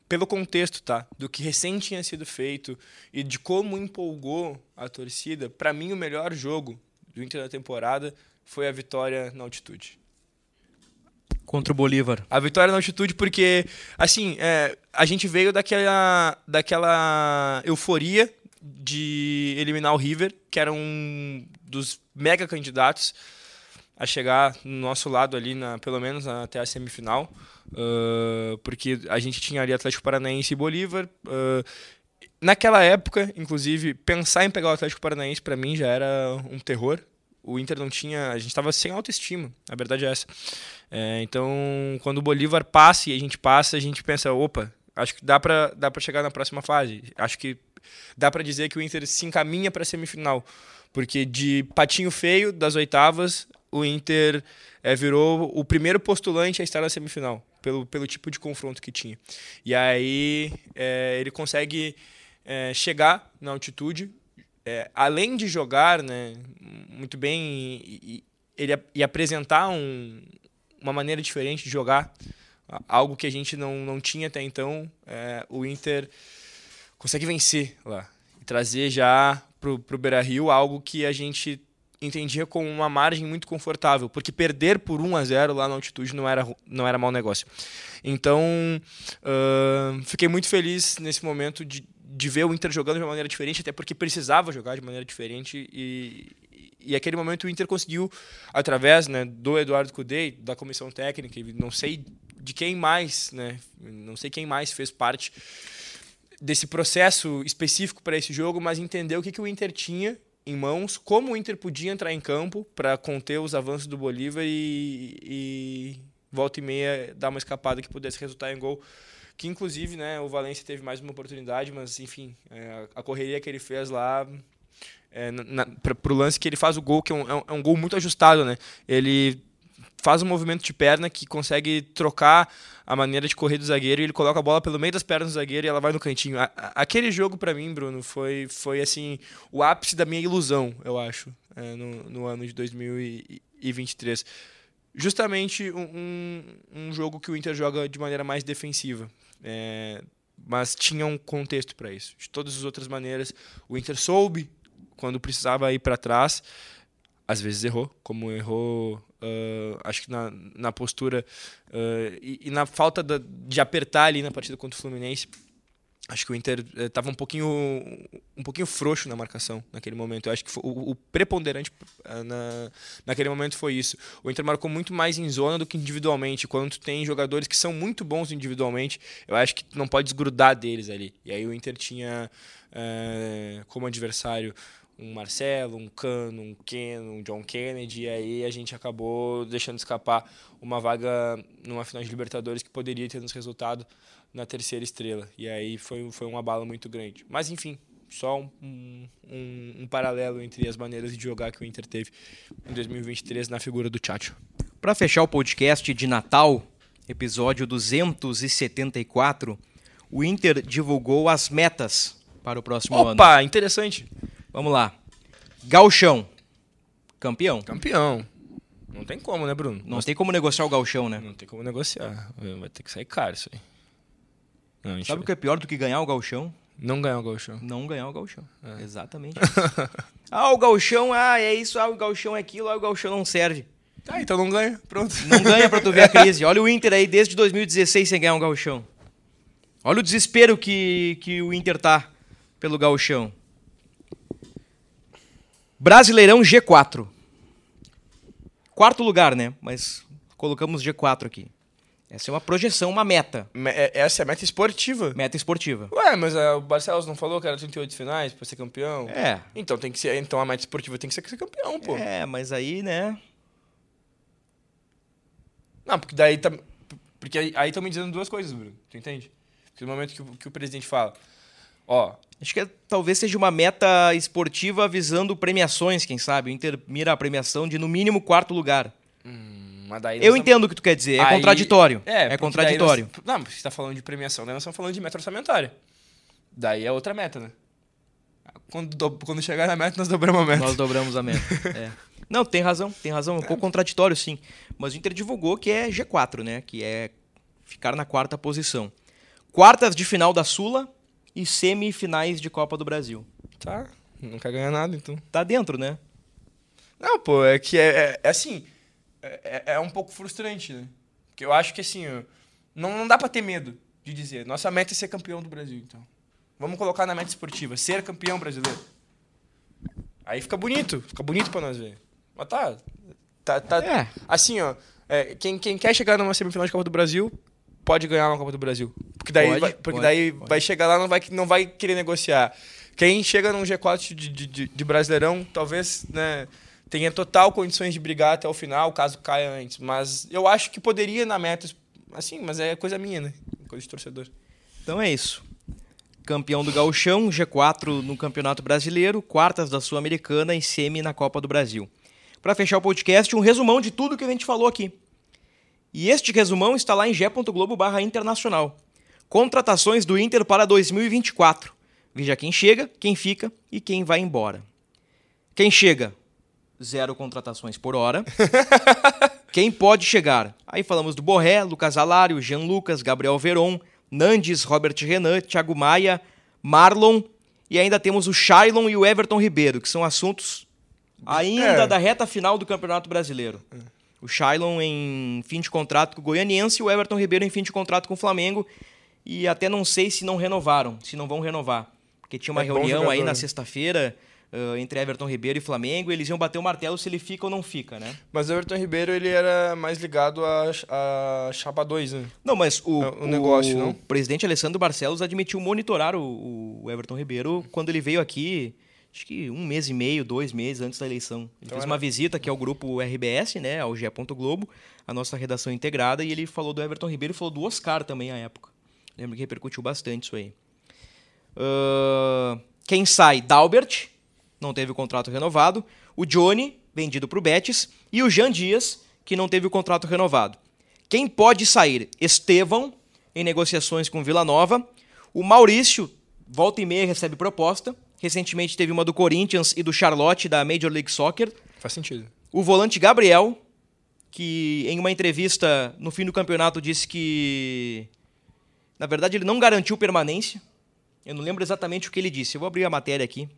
pelo contexto, tá? Do que recém tinha sido feito e de como empolgou a torcida, para mim o melhor jogo do Inter da temporada foi a vitória na altitude. Contra o Bolívar. A vitória na altitude, porque, assim, é, a gente veio daquela, daquela euforia de eliminar o River, que era um dos mega candidatos a chegar no nosso lado ali, na, pelo menos até a semifinal, uh, porque a gente tinha ali Atlético Paranaense e Bolívar. Uh, naquela época, inclusive, pensar em pegar o Atlético Paranaense para mim já era um terror. O Inter não tinha, a gente estava sem autoestima, a verdade é essa. É, então, quando o Bolívar passa e a gente passa, a gente pensa, opa, acho que dá para dá para chegar na próxima fase. Acho que dá para dizer que o Inter se encaminha para a semifinal. Porque de patinho feio das oitavas, o Inter é, virou o primeiro postulante a estar na semifinal, pelo, pelo tipo de confronto que tinha. E aí é, ele consegue é, chegar na altitude, além de jogar né, muito bem e, ele, e apresentar um, uma maneira diferente de jogar, algo que a gente não, não tinha até então, o Inter consegue vencer lá e trazer já para o Beira Rio algo que a gente entendia como uma margem muito confortável, porque perder por 1 a 0 lá na altitude não era, não era mau negócio. Então, uh, fiquei muito feliz nesse momento de, de ver o Inter jogando de uma maneira diferente, até porque precisava jogar de maneira diferente e, e aquele momento o Inter conseguiu, através né, do Eduardo Cudê, da comissão técnica, não sei de quem mais, né, não sei quem mais fez parte desse processo específico para esse jogo, mas entendeu o que, que o Inter tinha em mãos, como o Inter podia entrar em campo para conter os avanços do Bolívar e, e, volta e meia dar uma escapada que pudesse resultar em gol. Que inclusive, né, o Valência teve mais uma oportunidade, mas enfim, é, a correria que ele fez lá é, para o lance que ele faz o gol, que é um, é um gol muito ajustado, né? Ele faz um movimento de perna que consegue trocar a maneira de correr do zagueiro e ele coloca a bola pelo meio das pernas do zagueiro e ela vai no cantinho. A, aquele jogo para mim, Bruno, foi, foi assim o ápice da minha ilusão, eu acho, é, no, no ano de 2023. Justamente um, um, jogo que o Inter joga de maneira mais defensiva. É, mas tinha um contexto para isso. De todas as outras maneiras, o Inter soube quando precisava ir para trás. Às vezes errou, como errou Uh, acho que na, na postura uh, e, e, na falta da, de apertar ali na partida contra o Fluminense. Acho que o Inter estava eh, um pouquinho um pouquinho frouxo na marcação naquele momento. Eu acho que foi, o, o, preponderante uh, na, naquele momento foi isso. O Inter marcou muito mais em zona do que individualmente. Quando tu tem jogadores que são muito bons individualmente, eu acho que tu não pode desgrudar deles ali. E aí o Inter tinha como adversário um Marcelo, um Cano, um Ken, um John Kennedy, e aí a gente acabou deixando escapar uma vaga numa final de Libertadores que poderia ter nos resultado na terceira estrela. E aí foi, foi uma bala muito grande. Mas enfim, só um, um, um paralelo entre as maneiras de jogar que o Inter teve em 2023 na figura do Chacho. Para fechar o podcast de Natal, episódio 274, o Inter divulgou as metas para o próximo Opa, ano. Opa, interessante. Vamos lá. Galchão. Campeão. Campeão. Não tem como, né, Bruno? Não tem como negociar o galchão, né? Não tem como negociar. Vai ter que sair caro isso aí. Não, Sabe o que é pior do que ganhar o galchão? Não ganhar o galchão. Não ganhar o galchão. É. Exatamente. ah, o galchão, ah, é isso, ah, o galchão é aquilo, ah, o galchão não serve. Ah, então não ganha. Pronto. Não ganha pra tu ver a crise. Olha o Inter aí desde 2016 sem ganhar um galchão. Olha o desespero que, que o Inter tá pelo galchão. Brasileirão G4. Quarto lugar, né? Mas colocamos G4 aqui. Essa é uma projeção, uma meta. É, essa é a meta esportiva. Meta esportiva. Ué, mas uh, o Barcelos não falou que era 38 finais pra ser campeão? É. Então tem que ser. Então a meta esportiva tem que ser, campeão, pô. É, mas aí, né? Não, porque daí tá. Porque aí estão me dizendo duas coisas, Bruno. Tu entende? Porque no momento que, que o presidente fala, ó, Acho que é, talvez seja uma meta esportiva visando premiações, quem sabe. O Inter mira a premiação de no mínimo quarto lugar. Hum, Eu entendo o que tu quer dizer, é aí... contraditório. É, é contraditório. Nós... Não, você está falando de premiação, daí nós estamos falando de meta orçamentária. Daí é outra meta, né? Quando, do... Quando chegar na meta, nós dobramos a meta. Nós dobramos a meta. é. Não, tem razão, tem razão. É um pouco contraditório, sim. Mas o Inter divulgou que é G4, né? Que é ficar na quarta posição. Quartas de final da Sula, e semifinais de Copa do Brasil. Tá, não quer ganhar nada, então. Tá dentro, né? Não, pô, é que é, é, é assim, é, é, um pouco frustrante, né? Porque eu acho que assim, não, não dá pra ter medo de dizer, nossa meta é ser campeão do Brasil, então. Vamos colocar na meta esportiva, ser campeão brasileiro. Aí fica bonito, fica bonito pra nós ver. Mas tá, tá, tá é. assim, ó, é, quem, quem quer chegar numa semifinal de Copa do Brasil pode ganhar uma Copa do Brasil. Porque daí, pode, vai, porque pode, daí pode. vai chegar lá não vai não vai querer negociar. Quem chega num G4 de, de, de Brasileirão, talvez né, tenha total condições de brigar até o final, caso caia antes. Mas eu acho que poderia na meta, assim, mas é coisa minha, né? Coisa de torcedor. Então é isso. campeão do Gauchão, G4 no Campeonato Brasileiro, quartas da Sul-Americana e semi na Copa do Brasil. Para fechar o podcast, um resumão de tudo que a gente falou aqui. E este resumão está lá em g.globo barra internacional. Contratações do Inter para 2024. Veja quem chega, quem fica e quem vai embora. Quem chega? Zero contratações por hora. quem pode chegar? Aí falamos do Borré, Lucas Alário, Jean Lucas, Gabriel Veron, Nandes, Robert Renan, Thiago Maia, Marlon e ainda temos o Shailon e o Everton Ribeiro, que são assuntos ainda É. da reta final do Campeonato Brasileiro. O Shailon em fim de contrato com o Goianiense e o Everton Ribeiro em fim de contrato com o Flamengo. E até não sei se não renovaram, se não vão renovar. Porque tinha uma É reunião aí na né? sexta-feira ah, entre Everton Ribeiro e Flamengo. E eles iam bater o martelo se ele fica ou não fica, né? Mas o Everton Ribeiro, ele era mais ligado à, à Chapa 2, né? Não, mas o, É, o negócio, não? presidente Alessandro Barcelos admitiu monitorar o, o Everton Ribeiro quando ele veio aqui, acho que um mês e meio, dois meses antes da eleição. Ele Então fez era- uma visita aqui ao grupo RBS, né, ao GE. Globo, a nossa redação integrada, e ele falou do Everton Ribeiro e falou do Oscar também à época. Lembro que repercutiu bastante isso aí. Ah, quem sai? Dalbert, não teve o contrato renovado. O Johnny, vendido para o Betis. E o Jean Dias, que não teve o contrato renovado. Quem pode sair? Estevão, em negociações com Vila Nova. O Maurício, volta e meia, recebe proposta. Recentemente teve uma do Corinthians e do Charlotte, da Major League Soccer. Faz sentido. O volante Gabriel, que em uma entrevista no fim do campeonato disse que. Na verdade, ele não garantiu permanência. Eu não lembro exatamente o que ele disse. Eu vou abrir a matéria aqui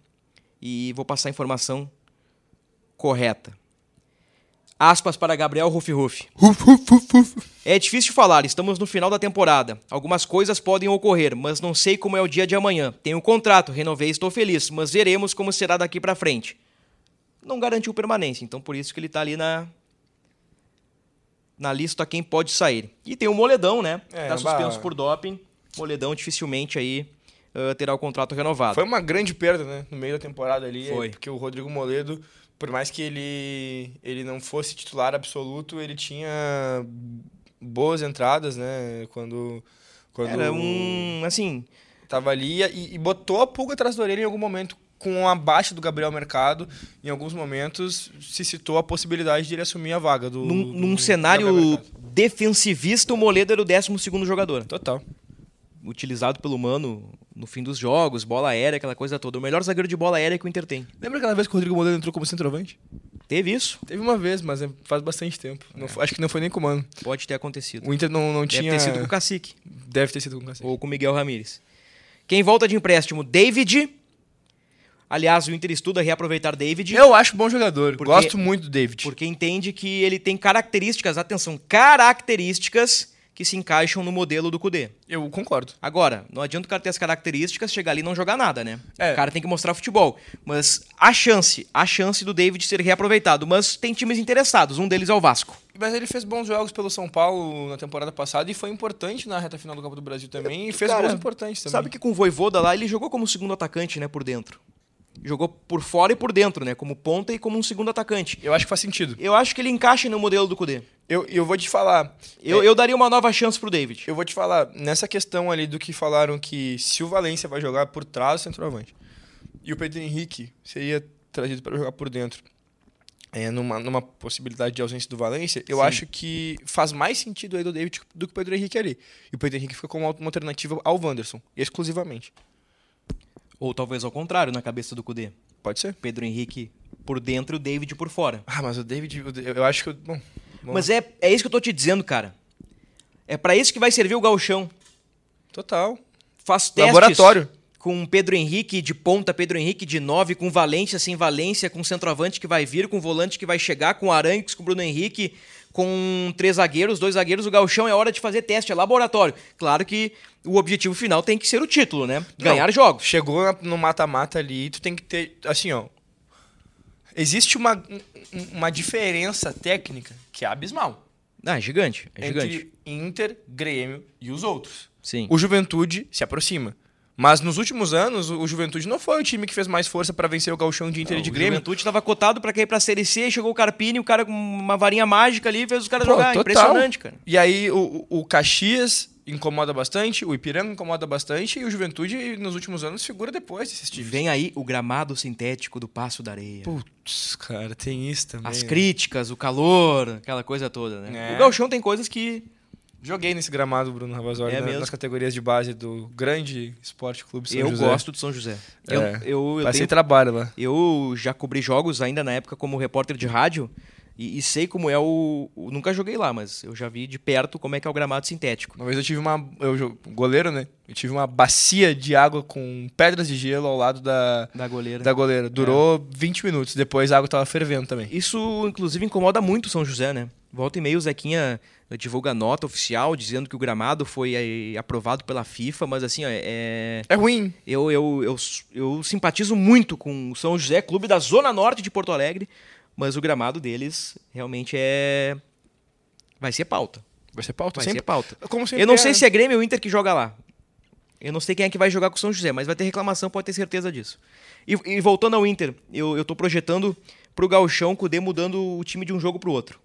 e vou passar a informação correta. Aspas para Gabriel Rufi Rufi. É difícil falar, estamos no final da temporada. Algumas coisas podem ocorrer, mas não sei como é o dia de amanhã. Tenho um contrato, renovei e estou feliz, mas veremos como será daqui para frente. Não garantiu permanência, então por isso que ele tá ali na na lista quem pode sair. E tem o Moledão, né? É, tá suspenso bah. por doping. Moledão dificilmente aí ah, terá o contrato renovado. Foi uma grande perda, né? No meio da temporada ali. Foi. Porque o Rodrigo Moledo, por mais que ele, ele não fosse titular absoluto, ele tinha boas entradas, né? Quando, quando Era um, assim, tava ali e, e botou a pulga atrás da orelha em algum momento. Com a baixa do Gabriel Mercado, em alguns momentos se citou a possibilidade de ele assumir a vaga do. num, do- num do cenário defensivista, o Moledo era o 12 segundo jogador. Total. Utilizado pelo Mano no fim dos jogos, bola aérea, aquela coisa toda. O melhor zagueiro de bola aérea que o Inter tem. Lembra aquela vez que o Rodrigo Moledo entrou como centroavante? Teve isso? Teve uma vez, mas é- faz bastante tempo. Não foi- acho que não foi nem com o Mano. Pode ter acontecido. O Inter não, não Deve tinha. ter sido com o Cacique. Deve ter sido com o Cacique. ou com Miguel Ramírez. Quem volta de empréstimo? David. Aliás, o Inter estuda reaproveitar David, Eu acho bom jogador. Porque- Gosto muito do David. porque entende que ele tem características, atenção, características que se encaixam no modelo do Cudê. Eu concordo. Agora, não adianta o cara ter as características, chegar ali e não jogar nada, né? É. O cara tem que mostrar futebol. Mas a chance, a chance do David ser reaproveitado. Mas tem times interessados, um deles é o Vasco. Mas ele fez bons jogos pelo São Paulo na temporada passada e foi importante na reta final do Copa do Brasil também. E fez Cara, gols importantes também. Sabe que com o Voivoda lá, ele jogou como segundo atacante, né, por dentro. Jogou por fora e por dentro, né, como ponta e como um segundo atacante. Eu acho que faz sentido. Eu acho que ele encaixa no modelo do Cudê. Eu, eu vou te falar. Eu, é, eu daria uma nova chance pro David. eu vou te falar, nessa questão ali do que falaram que se o Valência vai jogar por trás do centroavante e o Pedro Henrique seria trazido para jogar por dentro, é, numa, numa possibilidade de ausência do Valência, eu Sim. acho que faz mais sentido aí do David do que o Pedro Henrique ali. E o Pedro Henrique fica como uma alternativa ao Wanderson, exclusivamente. Ou talvez ao contrário, na cabeça do Cudê. Pode ser? Pedro Henrique por dentro e o David por fora. Ah, mas o David, eu acho que. eu- Bom, bom, Mas é, é isso que eu tô te dizendo, cara. É pra isso que vai servir o galchão. Total. Faz testes Laboratório. com Pedro Henrique de ponta, Pedro Henrique de nove, com Valência sem Valência, com centroavante que vai vir, com volante que vai chegar, com Aranques, com Bruno Henrique, com três zagueiros, dois zagueiros. O galchão é hora de fazer teste, é laboratório. Claro que o objetivo final tem que ser o título, né? Ganhar Não, jogos. Chegou no mata-mata ali, tu tem que ter. Assim, ó. Existe uma, um- uma diferença técnica que é abismal Ah, é gigante, é gigante. entre Inter, Grêmio e os outros. Sim. O Juventude se aproxima. Mas nos últimos anos, o Juventude não foi o time que fez mais força para vencer o gauchão de Inter e de o Grêmio. Juventude estava cotado pra cair pra Série C, chegou o Carpini, o cara com uma varinha mágica ali, fez os caras jogar. total. Impressionante, cara. E aí o, o o Caxias incomoda bastante, o Ipiranga incomoda bastante e o Juventude nos últimos anos figura depois desses times. Vem aí o gramado sintético do Passo da Areia. Putz, cara, tem isso também. As né? críticas, o calor, aquela coisa toda, né? É. O Galchão tem coisas que Joguei nesse gramado, Bruno Ravazoli, É na- mesmo? nas categorias de base do grande Esporte Clube São eu José. gosto de São José. Eu, É. eu, eu, Passei tenho- trabalho lá. eu já cobri jogos ainda na época como repórter de rádio e, e sei como é o, o- Nunca joguei lá, mas eu já vi de perto como é que é o gramado sintético. Uma vez eu tive uma. Eu, goleiro, né? Eu tive uma bacia de água com pedras de gelo ao lado da, Da goleira. da goleira. Durou 20 minutos. Depois a água tava fervendo também. Isso, inclusive, incomoda muito o São José, né? Volta e meia o Zequinha divulga nota oficial dizendo que o gramado foi eh, aprovado pela FIFA, mas assim, ó, é, É ruim. eu, eu, eu, eu simpatizo muito com o São José, clube da Zona Norte de Porto Alegre, mas o gramado deles realmente é. Vai ser pauta. Vai ser pauta Vai sempre. ser pauta. Como sempre Eu não é, sei se é Grêmio ou Inter que joga lá. Eu não sei quem é que vai jogar com o São José, mas vai ter reclamação, pode ter certeza disso. E, e voltando ao Inter, eu, eu tô projetando pro Gauchão com o D mudando o time de um jogo pro outro.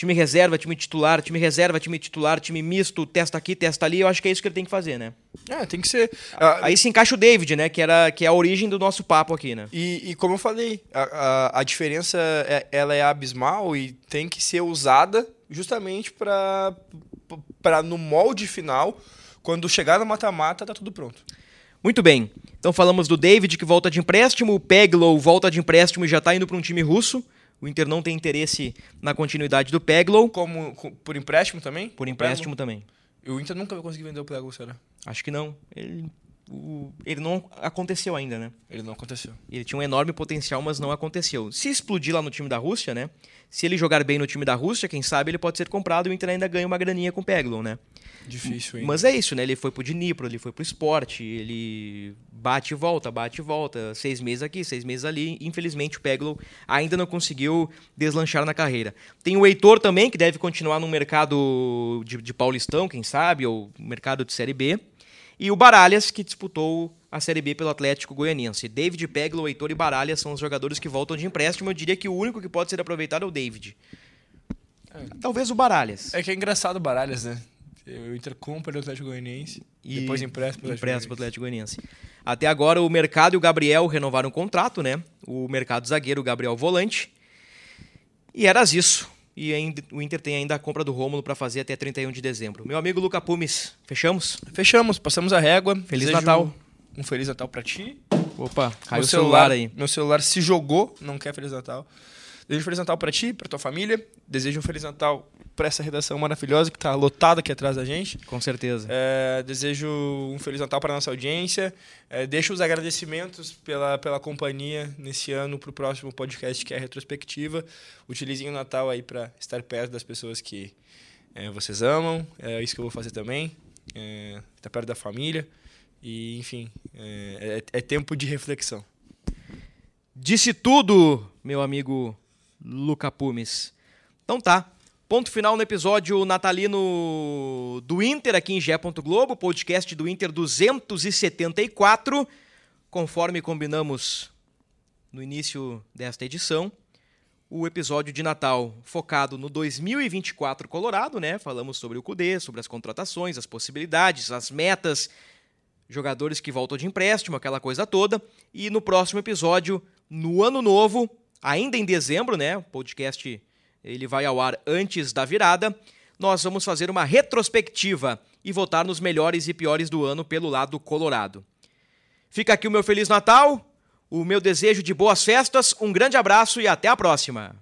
Time reserva, time titular, time reserva, time titular, time misto, testa aqui, testa ali. Eu acho que é isso que ele tem que fazer, né? É, tem que ser. Ah, Aí se encaixa o David, né? Que, era, que é a origem do nosso papo aqui, né? E, e como eu falei, a, a, a diferença é, ela é abismal e tem que ser usada justamente para para no molde final, quando chegar no mata-mata, tá tudo pronto. Muito bem. Então falamos do David que volta de empréstimo, o Peglow volta de empréstimo e já tá indo para um time russo. O Inter não tem interesse na continuidade do Peglow. Como co- por empréstimo também? Por empréstimo também. O Inter nunca vai conseguir vender o Plego, será? Acho que não. Ele, o- ele não aconteceu ainda, né? Ele não aconteceu. Ele tinha um enorme potencial, mas não aconteceu. Se explodir lá no time da Rússia, né? Se ele jogar bem no time da Rússia, quem sabe ele pode ser comprado e o Inter ainda ganha uma graninha com o Peglow, né? Difícil, hein? Mas é isso, né? Ele foi pro Dnipro, ele foi pro esporte, ele bate e volta, bate e volta, seis meses aqui, seis meses ali. Infelizmente o Peglow ainda não conseguiu deslanchar na carreira. Tem o Heitor também, que deve continuar no mercado de, de Paulistão, quem sabe, ou mercado de Série B. E o Baralhas, que disputou a Série B pelo Atlético Goianiense. David Peglow, Heitor e Baralhas são os jogadores que voltam de empréstimo. Eu diria que o único que pode ser aproveitado é o David. Talvez o Baralhas. É que é engraçado o Baralhas, né? O Inter compra o Atlético Goianiense, E depois empresta pro Goianiense. Atlético Goianiense. Até agora o Mercado e o Gabriel renovaram o contrato, né? O Mercado zagueiro, o Gabriel volante. E eras isso. E ainda, o Inter tem ainda a compra do Rômulo para fazer até 31 de dezembro. Meu amigo Luca Pumes, fechamos? Fechamos, passamos a régua. Feliz Desejo Natal. Um Feliz Natal pra ti. Opa, caiu meu o celular aí. Meu celular se jogou, não quer Feliz Natal. Desejo um Feliz Natal pra ti, pra tua família. Desejo um Feliz Natal pra essa redação maravilhosa que tá lotada aqui atrás da gente. Com certeza. É, desejo um Feliz Natal para nossa audiência. É, deixo os agradecimentos pela, pela companhia nesse ano para o próximo podcast que é a Retrospectiva. Utilizem o Natal aí para estar perto das pessoas que é, vocês amam. É isso que eu vou fazer também. É, estar perto da família. E, enfim, é, é- é tempo de reflexão. Disse tudo, meu amigo Luca Pumes. Então tá. Ponto final no episódio natalino do Inter aqui em Gé. Globo, podcast do Inter 274. Conforme combinamos no início desta edição, o episódio de Natal focado no 2024 Colorado, né? Falamos sobre o CUDE, sobre as contratações, as possibilidades, as metas, jogadores que voltam de empréstimo, aquela coisa toda. E no próximo episódio, no ano novo, ainda em dezembro, né? O podcast ele vai ao ar antes da virada. Nós vamos fazer uma retrospectiva e votar nos melhores e piores do ano pelo lado colorado. Fica aqui o meu feliz Natal, o meu desejo de boas festas, um grande abraço e até a próxima.